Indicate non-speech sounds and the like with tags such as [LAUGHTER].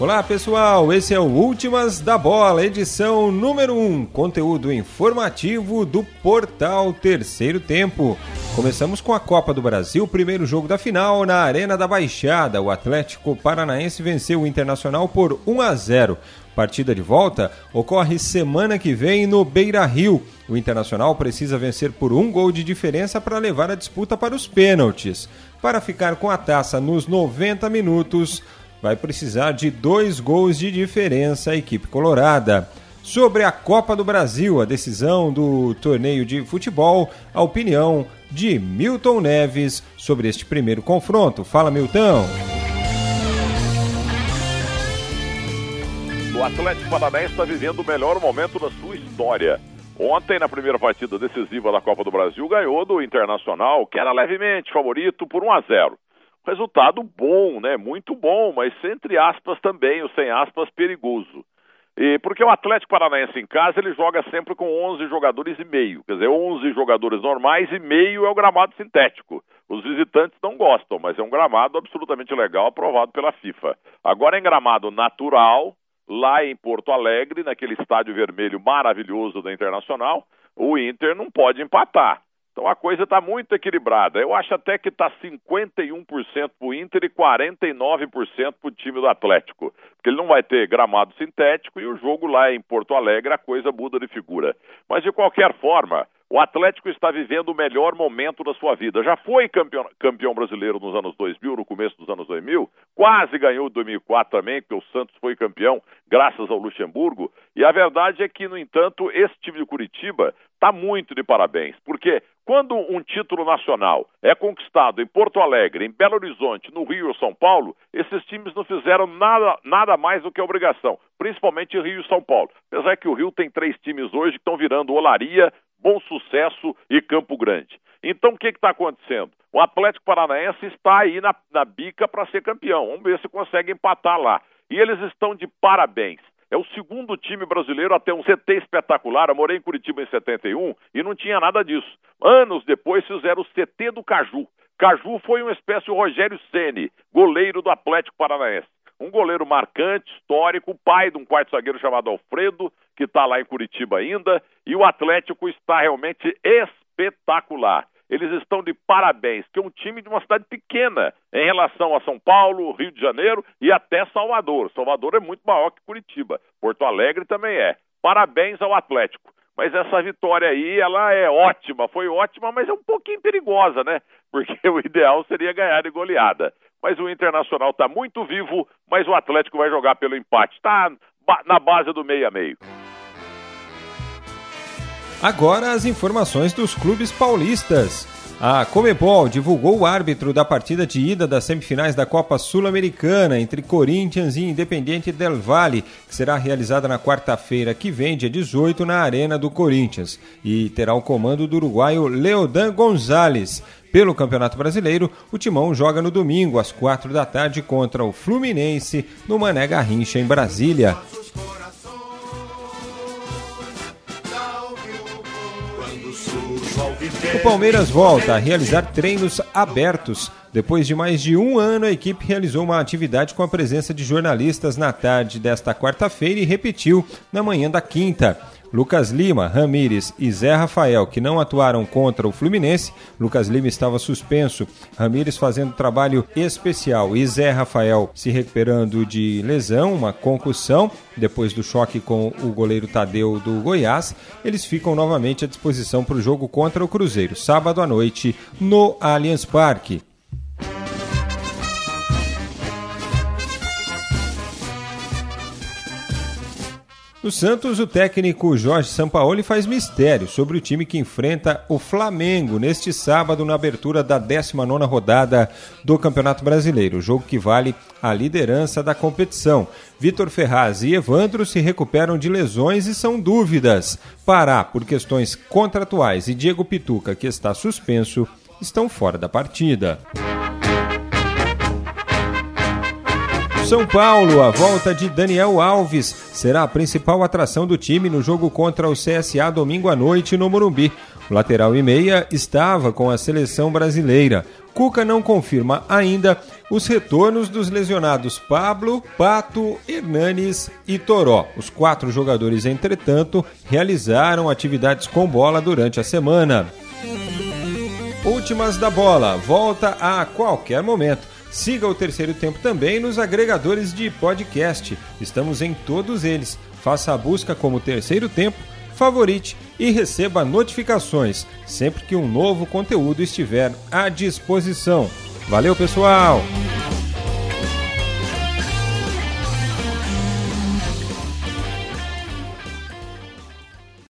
Olá pessoal, esse é o Últimas da Bola, edição número 1, conteúdo informativo do portal Terceiro Tempo. Começamos com a Copa do Brasil, primeiro jogo da final na Arena da Baixada. O Atlético Paranaense venceu o Internacional por 1 a 0. Partida de volta ocorre semana que vem no Beira Rio. O Internacional precisa vencer por um gol de diferença para levar a disputa para os pênaltis. Para ficar com a taça nos 90 minutos, vai precisar de dois gols de diferença a equipe colorada. Sobre a Copa do Brasil, a decisão do torneio de futebol, a opinião de Milton Neves sobre este primeiro confronto. Fala, Milton! O Atlético Paranaense está vivendo o melhor momento da sua história. Ontem, na primeira partida decisiva da Copa do Brasil, ganhou do Internacional, que era levemente favorito, por 1 a 0. Resultado bom, né? Muito bom, mas entre aspas também, o sem aspas perigoso. E porque o Atlético Paranaense em casa ele joga sempre com 11 jogadores e meio, quer dizer, 11 jogadores normais e meio é o gramado sintético. Os visitantes não gostam, mas é um gramado absolutamente legal, aprovado pela FIFA. Agora em gramado natural, lá em Porto Alegre, naquele estádio vermelho maravilhoso da Internacional, o Inter não pode empatar. Então a coisa está muito equilibrada. Eu acho até que está 51% para o Inter e 49% para o time do Atlético. Porque ele não vai ter gramado sintético e o jogo lá em Porto Alegre a coisa muda de figura. Mas de qualquer forma, o Atlético está vivendo o melhor momento da sua vida. Já foi campeão, campeão, brasileiro nos anos 2000, no começo dos anos 2000, quase ganhou em 2004 também, porque o Santos foi campeão graças ao Luxemburgo. E a verdade é que, no entanto, esse time de Curitiba está muito de parabéns, porque quando um título nacional é conquistado em Porto Alegre, em Belo Horizonte, no Rio ou São Paulo, esses times não fizeram nada, nada mais do que obrigação, principalmente Rio e São Paulo. Apesar que o Rio tem três times hoje que estão virando Olaria, Bom Sucesso e Campo Grande. Então o que está acontecendo? O Atlético Paranaense está aí na, na bica para ser campeão. Vamos ver se consegue empatar lá. E eles estão de parabéns. É o segundo time brasileiro a ter um CT espetacular. Eu morei em Curitiba em 71 e não tinha nada disso. Anos depois fizeram o CT do Caju. Caju foi uma espécie de Rogério Ceni, goleiro do Atlético Paranaense. Um goleiro marcante, histórico, pai de um quarto zagueiro chamado Alfredo, que está lá em Curitiba ainda, e o Atlético está realmente espetacular eles estão de parabéns, que é um time de uma cidade pequena em relação a São Paulo, Rio de Janeiro e até Salvador. Salvador é muito maior que Curitiba. Porto Alegre também é. Parabéns ao Atlético. Mas essa vitória aí, ela é ótima, foi ótima, mas é um pouquinho perigosa, né? Porque [LAUGHS] o ideal seria ganhar de goleada. Mas o Internacional está muito vivo, mas o Atlético vai jogar pelo empate. Está na base do meio a meio. Agora as informações dos clubes paulistas. A Comebol divulgou o árbitro da partida de ida das semifinais da Copa Sul-Americana entre Corinthians e Independiente del Valle, que será realizada na quarta-feira que vem, dia 18, na Arena do Corinthians, e terá o comando do uruguaio Leodan Gonzalez. Pelo Campeonato Brasileiro, o Timão joga no domingo, às quatro da tarde, contra o Fluminense, no Mané Garrincha, em Brasília. O Palmeiras volta a realizar treinos abertos. Depois de mais de um ano, a equipe realizou uma atividade com a presença de jornalistas na tarde desta quarta-feira e repetiu na manhã da quinta. Lucas Lima, Ramires e Zé Rafael, que não atuaram contra o Fluminense. Lucas Lima estava suspenso, Ramires fazendo trabalho especial e Zé Rafael se recuperando de lesão, uma concussão, depois do choque com o goleiro Tadeu do Goiás. Eles ficam novamente à disposição para o jogo contra o Cruzeiro, sábado à noite, no Allianz Parque. No Santos, o técnico Jorge Sampaoli faz mistério sobre o time que enfrenta o Flamengo neste sábado na abertura da 19ª rodada do Campeonato Brasileiro, jogo que vale a liderança da competição. Vitor Ferraz e Evandro se recuperam de lesões e são dúvidas. Pará, por questões contratuais, e Diego Pituca, que está suspenso, estão fora da partida. São Paulo, a volta de Daniel Alves será a principal atração do time no jogo contra o CSA domingo à noite no Morumbi. O lateral e meia estava com a seleção brasileira. Cuca não confirma ainda os retornos dos lesionados Pablo, Pato, Hernanes e Toró. Os quatro jogadores, entretanto, realizaram atividades com bola durante a semana. Últimas da bola, volta a qualquer momento. Siga o terceiro tempo também nos agregadores de podcast. Estamos em todos eles. Faça a busca como terceiro tempo, favorite e receba notificações sempre que um novo conteúdo estiver à disposição. Valeu, pessoal!